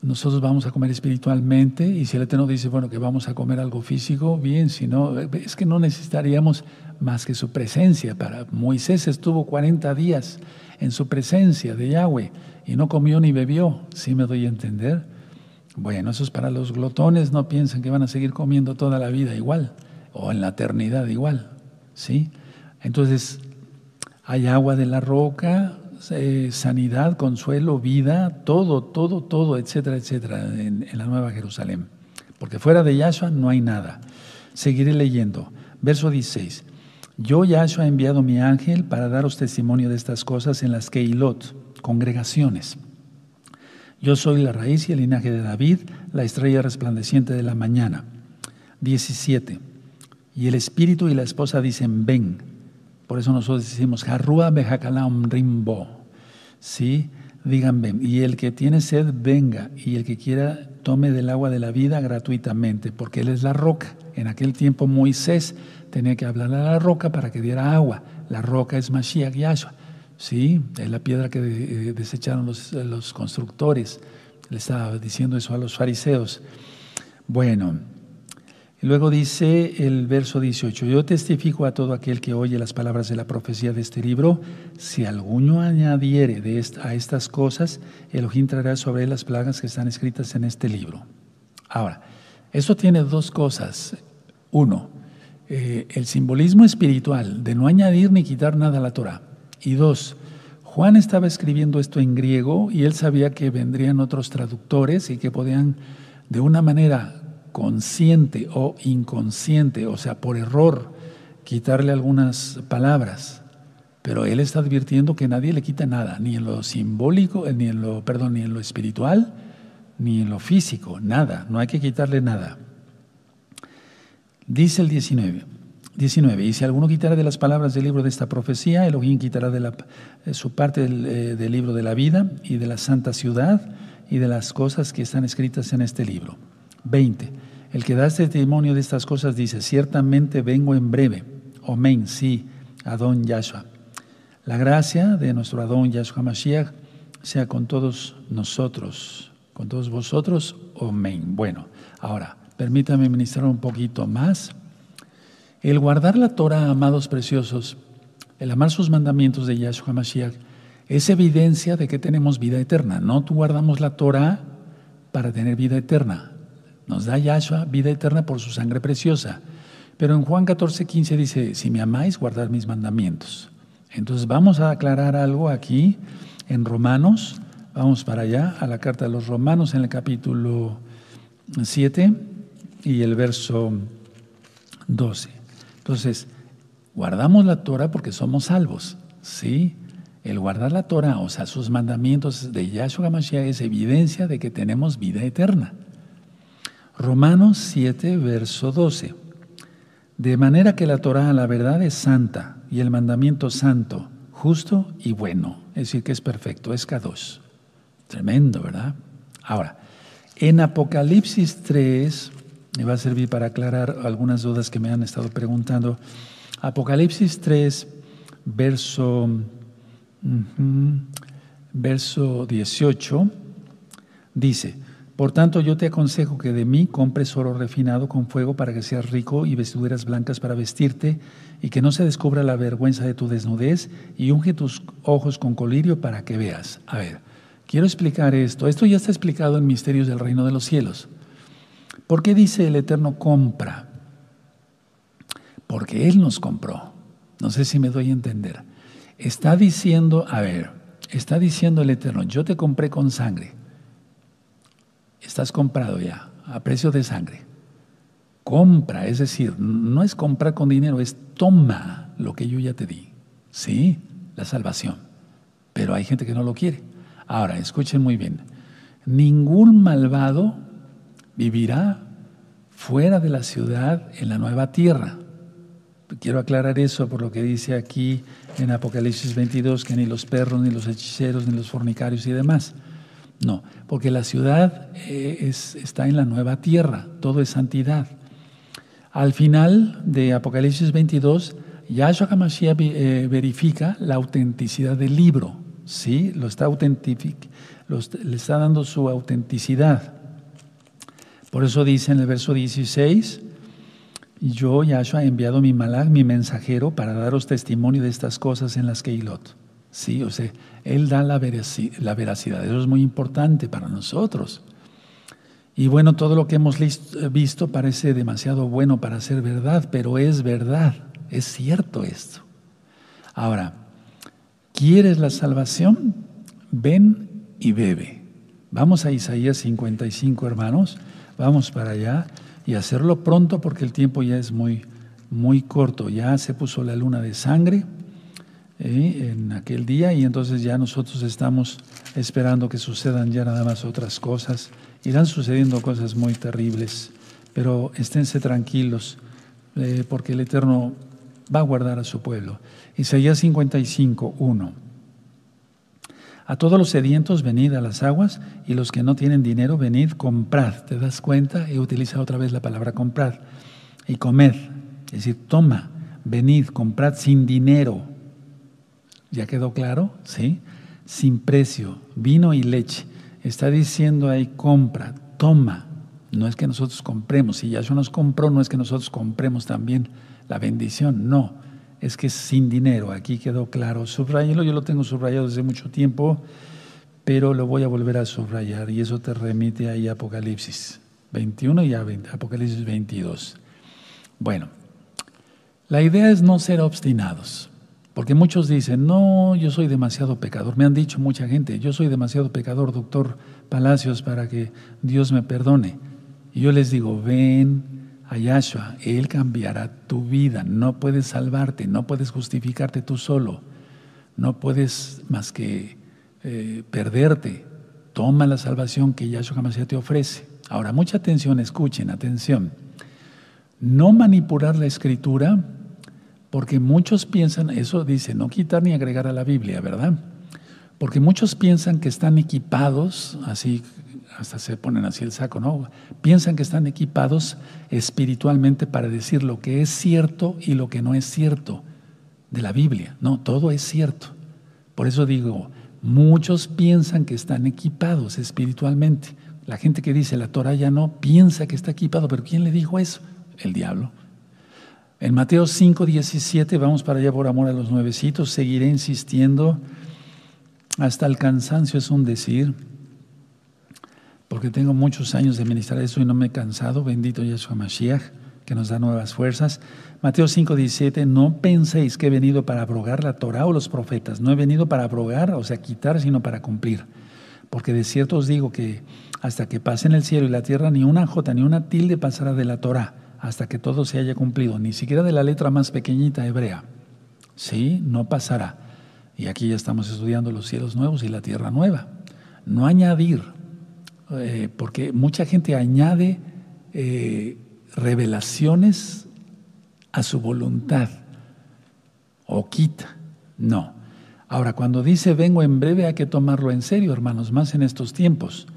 nosotros vamos a comer espiritualmente y si el Eterno dice, bueno, que vamos a comer algo físico, bien, si no, es que no necesitaríamos más que su presencia. Para Moisés estuvo 40 días en su presencia de Yahweh y no comió ni bebió, ¿sí me doy a entender? Bueno, eso es para los glotones, no piensen que van a seguir comiendo toda la vida igual o en la eternidad igual, ¿sí? Entonces, hay agua de la roca, eh, sanidad, consuelo, vida, todo, todo, todo, etcétera, etcétera, en, la Nueva Jerusalén. Porque fuera de Yahshua no hay nada. Seguiré leyendo. Verso 16. Yo, Yahshua, he enviado mi ángel para daros testimonio de estas cosas en las Keilot, congregaciones. Yo soy la raíz y el linaje de David, la estrella resplandeciente de la mañana. 17. Y el espíritu y la esposa dicen, ven. Por eso nosotros decimos, Harrua Behakalam Rimbo. ¿Sí? Digan, ven. Y el que tiene sed, venga. Y el que quiera, tome del agua de la vida gratuitamente, porque Él es la roca. En aquel tiempo Moisés tenía que hablar a la roca para que diera agua. La roca es Mashiach Yahshua. ¿Sí? Es la piedra que eh, desecharon los, los constructores. Le estaba diciendo eso a los fariseos. Bueno, luego dice el verso 18, yo testifico a todo aquel que oye las palabras de la profecía de este libro, si alguno añadiere de a estas cosas, Elohim traerá sobre él las plagas que están escritas en este libro. Ahora, esto tiene dos cosas. Uno, eh, el simbolismo espiritual de no añadir ni quitar nada a la Torah. Y dos, Juan estaba escribiendo esto en griego y él sabía que vendrían otros traductores y que podían de una manera consciente o inconsciente, o sea, por error, quitarle algunas palabras. Pero él está advirtiendo que nadie le quita nada, ni en lo simbólico, eh, ni en lo, perdón, ni en lo espiritual, ni en lo físico, nada, no hay que quitarle nada. Dice el 19, 19, y si alguno quitara de las palabras del libro de esta profecía, Elohim quitará de, la, su parte eh, del libro de la vida y de la santa ciudad y de las cosas que están escritas en este libro. 20. El que da testimonio de estas cosas dice, ciertamente vengo en breve. Amén, sí, Adón Yahshua. La gracia de nuestro Adón Yahshua Mashiach sea con todos nosotros, con todos vosotros. Amén. Bueno, ahora, permítame ministrar un poquito más. El guardar la Torah, amados preciosos, el amar sus mandamientos de Yahshua Mashiach, es evidencia de que tenemos vida eterna. No guardamos la Torah para tener vida eterna. Nos da Yahshua vida eterna por su sangre preciosa. Pero en Juan 14, 15 dice, si me amáis, guardad mis mandamientos. Entonces vamos a aclarar algo aquí en Romanos. Vamos para allá, a la carta de los Romanos en el capítulo 7 y el verso 12. Entonces, guardamos la Torah porque somos salvos, ¿sí? El guardar la Torah, o sea, sus mandamientos de Yahshua HaMashiach es evidencia de que tenemos vida eterna. Romanos 7, verso 12. De manera que la Torah, la verdad, es santa y el mandamiento santo, justo y bueno. Es decir, que es perfecto, es Kadosh. Tremendo, ¿verdad? Ahora, en Apocalipsis 3, me va a servir para aclarar algunas dudas que me han estado preguntando. Apocalipsis 3, verso verso 18, dice, por tanto yo te aconsejo que de mí compres oro refinado con fuego para que seas rico y vestiduras blancas para vestirte y que no se descubra la vergüenza de tu desnudez y unge tus ojos con colirio para que veas. A ver, quiero explicar esto. Esto ya está explicado en Misterios del Reino de los Cielos. ¿Por qué dice el Eterno compra? Porque Él nos compró. No sé si me doy a entender. Está diciendo, a ver, está diciendo el Eterno, yo te compré con sangre. Estás comprado ya, a precio de sangre. Compra, es decir, no es comprar con dinero, es toma lo que yo ya te di. Sí, la salvación. Pero hay gente que no lo quiere. Ahora, escuchen muy bien. Ningún malvado vivirá fuera de la ciudad en la nueva tierra. Quiero aclarar eso por lo que dice aquí en Apocalipsis 22, que ni los perros, ni los hechiceros, ni los fornicarios y demás. No, porque la ciudad eh, es, está en la nueva tierra, todo es santidad. Al final de Apocalipsis 22, Yahshua HaMashiach eh, verifica la autenticidad del libro, ¿sí? Lo está le está dando su autenticidad. Por eso dice en el verso 16, yo, Yahshua, he enviado mi malach, mi mensajero, para daros testimonio de estas cosas en las que Ilot. Sí, o sea, Él da la veracidad, Eso es muy importante para nosotros. Y bueno, todo lo que hemos visto parece demasiado bueno para ser verdad, pero es verdad, es cierto esto. Ahora, ¿quieres la salvación? Ven y bebe. Vamos a Isaías 55, hermanos. Vamos para allá y hacerlo pronto porque el tiempo ya es muy, muy corto. Ya se puso la luna de sangre ¿eh? en aquel día y entonces ya nosotros estamos esperando que sucedan ya nada más otras cosas. Irán sucediendo cosas muy terribles, pero esténse tranquilos eh, porque el Eterno va a guardar a su pueblo. Isaías 55, 1. A todos los sedientos venid a las aguas y los que no tienen dinero venid comprad. ¿Te das cuenta? He utilizado otra vez la palabra comprad. Y comed. Es decir, toma, venid, comprad sin dinero. ¿Ya quedó claro? ¿Sí? Sin precio, vino y leche. Está diciendo ahí compra, toma. No es que nosotros compremos. Si Yahshua nos compró, no es que nosotros compremos también la bendición. No es que sin dinero. Aquí quedó claro. Subrayelo, yo lo tengo subrayado desde mucho tiempo, pero lo voy a volver a subrayar y eso te remite ahí a Apocalipsis 21 y a Apocalipsis 22. Bueno, la idea es no ser obstinados, porque muchos dicen, no, yo soy demasiado pecador. Me han dicho mucha gente, yo soy demasiado pecador, doctor Palacios, para que Dios me perdone. Y yo les digo, ven, a Yahshua, Él cambiará tu vida. No puedes salvarte, no puedes justificarte tú solo, no puedes más que eh, perderte. Toma la salvación que Yahshua Hamashiach te ofrece. Ahora, mucha atención, escuchen, atención. No manipular la escritura, porque muchos piensan, eso dice, no quitar ni agregar a la Biblia, ¿verdad? Porque muchos piensan que están equipados, así hasta se ponen así el saco, ¿no? Piensan que están equipados espiritualmente para decir lo que es cierto y lo que no es cierto de la Biblia. No, todo es cierto. Por eso digo, muchos piensan que están equipados espiritualmente. La gente que dice la Torah ya no piensa que está equipado, pero ¿quién le dijo eso? El diablo. En Mateo 5, 17, vamos para allá por amor a los nuevecitos, seguiré insistiendo hasta el cansancio, es un decir, porque tengo muchos años de ministrar eso y no me he cansado, bendito Yeshua Mashiach, que nos da nuevas fuerzas. Mateo 5, 17, no penséis que he venido para abrogar la Torah o los profetas, no he venido para abrogar, o sea, quitar, sino para cumplir. Porque de cierto os digo que hasta que pasen el cielo y la tierra, ni una jota ni una tilde pasará de la Torah hasta que todo se haya cumplido, ni siquiera de la letra más pequeñita hebrea. Sí, no pasará. Y aquí ya estamos estudiando los cielos nuevos y la tierra nueva. No añadir, eh, porque mucha gente añade eh, revelaciones a su voluntad o quita. No. Ahora, cuando dice vengo en breve hay que tomarlo en serio, hermanos, más en estos tiempos.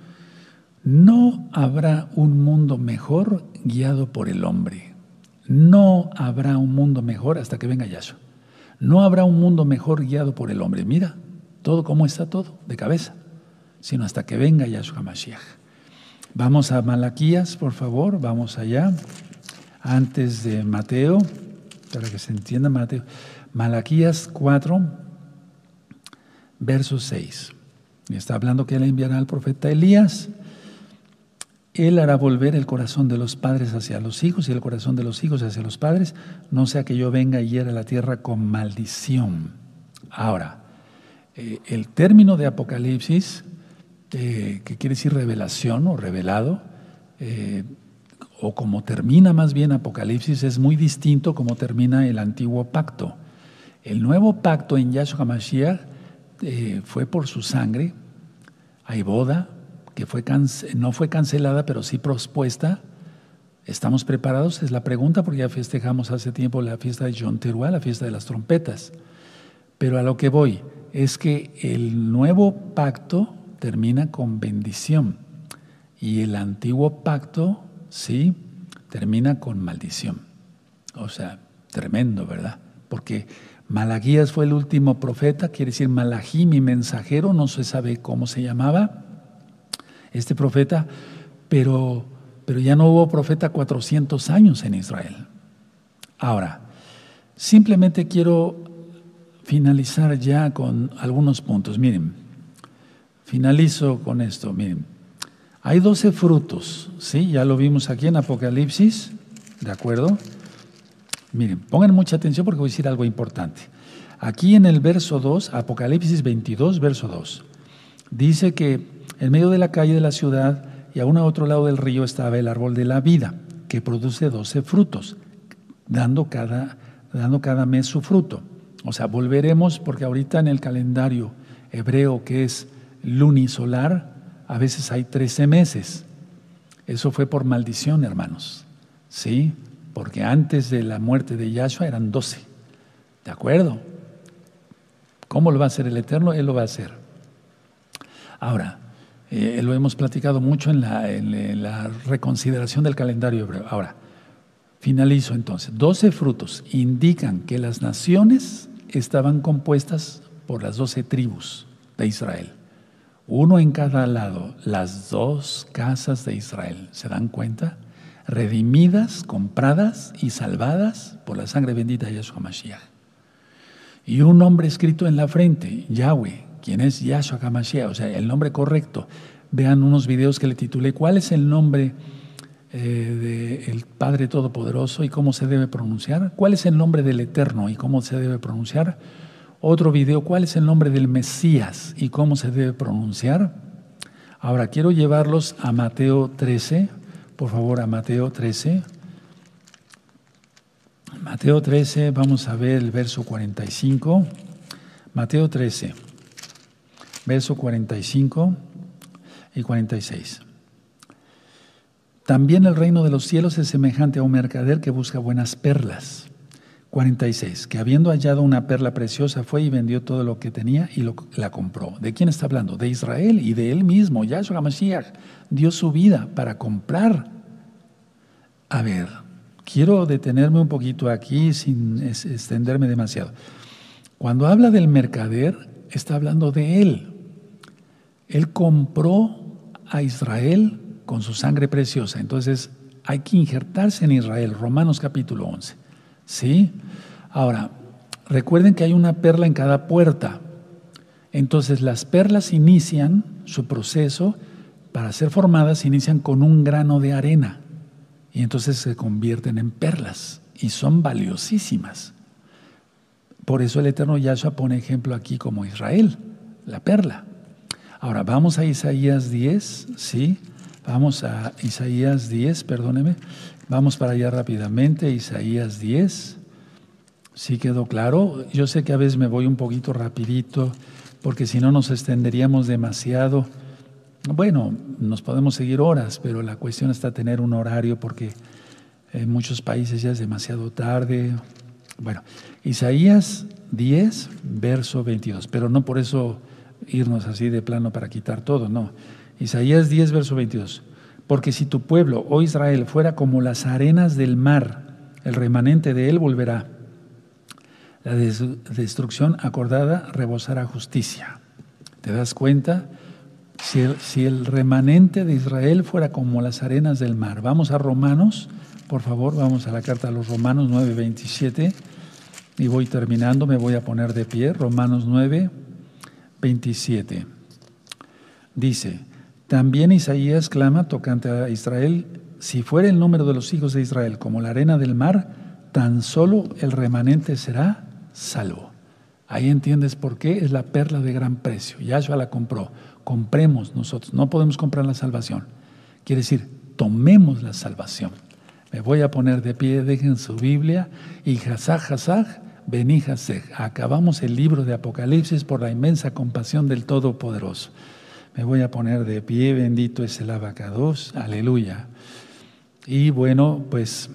No habrá un mundo mejor guiado por el hombre. No habrá un mundo mejor hasta que venga Yahshua. No habrá un mundo mejor guiado por el hombre. Mira, todo cómo está todo, de cabeza, sino hasta que venga Yahshua Mashiach. Vamos a Malaquías, por favor, vamos allá. Antes de Mateo, para que se entienda Mateo. Malaquías 4, verso 6. Está hablando que él enviará al profeta Elías él hará volver el corazón de los padres hacia los hijos y el corazón de los hijos hacia los padres, no sea que yo venga y hiera la tierra con maldición. Ahora, eh, el término de Apocalipsis, eh, que quiere decir revelación o revelado, eh, o como termina más bien Apocalipsis, es muy distinto como termina el antiguo pacto. El nuevo pacto en Yahshua Mashiach fue por su sangre, hay boda, que no fue cancelada, pero sí prospuesta. ¿Estamos preparados? Es la pregunta porque ya festejamos hace tiempo la fiesta de John Teruá, la fiesta de las trompetas. Pero a lo que voy es que el nuevo pacto termina con bendición y el antiguo pacto, sí, termina con maldición. O sea, tremendo, ¿verdad? Porque Malaquías fue el último profeta, quiere decir Malají, mi mensajero, no se sabe cómo se llamaba este profeta, pero, pero ya no hubo profeta 400 años en Israel. Ahora, simplemente quiero finalizar ya con algunos puntos. Miren, finalizo con esto. Miren, hay 12 frutos, ¿sí? Ya lo vimos aquí en Apocalipsis, ¿de acuerdo? Miren, pongan mucha atención porque voy a decir algo importante. Aquí en el verso 2, Apocalipsis 22, verso 2, dice que en medio de la calle de la ciudad y a uno a otro lado del río estaba el árbol de la vida, que produce doce frutos, dando cada, dando cada mes su fruto. O sea, volveremos porque ahorita en el calendario hebreo que es lunisolar, a veces hay trece meses. Eso fue por maldición, hermanos. ¿Sí? Porque antes de la muerte de Yahshua eran doce. ¿De acuerdo? ¿Cómo lo va a hacer el Eterno? Él lo va a hacer. Ahora, eh, lo hemos platicado mucho en la, reconsideración del calendario hebreo. Ahora, finalizo entonces. Doce frutos indican que las naciones estaban compuestas por las doce tribus de Israel. Uno en cada lado, las dos casas de Israel. ¿Se dan cuenta? Redimidas, compradas y salvadas por la sangre bendita de Yahshua Mashiach. Y un nombre escrito en la frente, Yahweh, quien es Yahshua HaMashiach, o sea, el nombre correcto. Vean unos videos que le titulé ¿Cuál es el nombre eh, del Padre Todopoderoso y cómo se debe pronunciar? ¿Cuál es el nombre del Eterno y cómo se debe pronunciar? Otro video, ¿cuál es el nombre del Mesías y cómo se debe pronunciar? Ahora quiero llevarlos a Mateo 13, por favor, a Mateo 13. Mateo 13, vamos a ver el verso 45. Mateo 13 verso 45 y 46. También el reino de los cielos es semejante a un mercader que busca buenas perlas. 46. Que habiendo hallado una perla preciosa fue y vendió todo lo que tenía y la compró. ¿De quién está hablando? De Israel y de él mismo. Yahshua Mashiach dio su vida para comprar. A ver, quiero detenerme un poquito aquí sin extenderme demasiado. Cuando habla del mercader, está hablando de él. Él compró a Israel con su sangre preciosa. Entonces hay que injertarse en Israel. Romanos capítulo 11. ¿Sí? Ahora, recuerden que hay una perla en cada puerta. Entonces las perlas inician su proceso, para ser formadas, inician con un grano de arena y entonces se convierten en perlas y son valiosísimas. Por eso el Eterno Yahshua pone ejemplo aquí como Israel, la perla. Ahora vamos a Isaías 10, ¿sí? Vamos a Isaías 10, perdóneme. Vamos para allá rápidamente, Isaías 10. ¿Sí quedó claro? Yo sé que a veces me voy un poquito rapidito, porque si no nos extenderíamos demasiado. Bueno, nos podemos seguir horas, pero la cuestión está tener un horario porque en muchos países ya es demasiado tarde. Bueno, Isaías 10, verso 22, pero no por eso irnos así de plano para quitar todo, no. Isaías 10, verso 22. Porque si tu pueblo, oh Israel, fuera como las arenas del mar, el remanente de él volverá. La destrucción acordada rebosará justicia. ¿Te das cuenta? Si el, remanente de Israel fuera como las arenas del mar. Vamos a Romanos, por favor, vamos a la carta a los Romanos 9, 27. Y voy terminando, me voy a poner de pie. Romanos 9, 27. Dice, también Isaías clama tocante a Israel, si fuera el número de los hijos de Israel como la arena del mar, tan solo el remanente será salvo. Ahí entiendes por qué es la perla de gran precio. Yahshua la compró. Compremos nosotros. No podemos comprar la salvación. Quiere decir, tomemos la salvación. Me voy a poner de pie, dejen su Biblia y Hazaj, Hazaj, Benijasej. Acabamos el libro de Apocalipsis por la inmensa compasión del Todopoderoso. Me voy a poner de pie, bendito es el abacados, aleluya. Y bueno, pues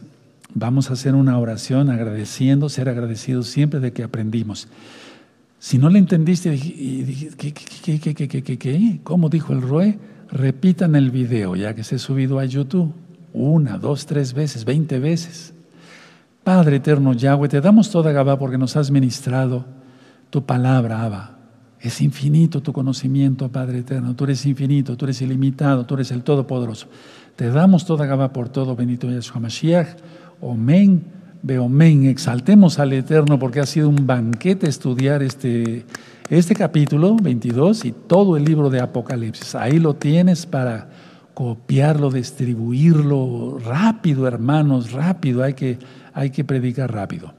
vamos a hacer una oración agradeciendo, ser agradecidos siempre de que aprendimos. Si no le entendiste, ¿qué, qué, qué, qué, qué, qué, ¿Cómo dijo el Roe? Repitan el video, ya que se ha subido a YouTube. Una, dos, tres veces, veinte veces. Padre eterno Yahweh, te damos toda Gabá porque nos has ministrado tu palabra, Abba. Es infinito tu conocimiento, Padre eterno. Tú eres infinito, tú eres ilimitado, tú eres el Todopoderoso. Te damos toda Gabá por todo, bendito Yahshua Mashiach. Omen, Beomen. Exaltemos al Eterno porque ha sido un banquete estudiar este, este capítulo 22 y todo el libro de Apocalipsis. Ahí lo tienes para copiarlo, distribuirlo rápido, hermanos, rápido. Hay que hay que predicar rápido.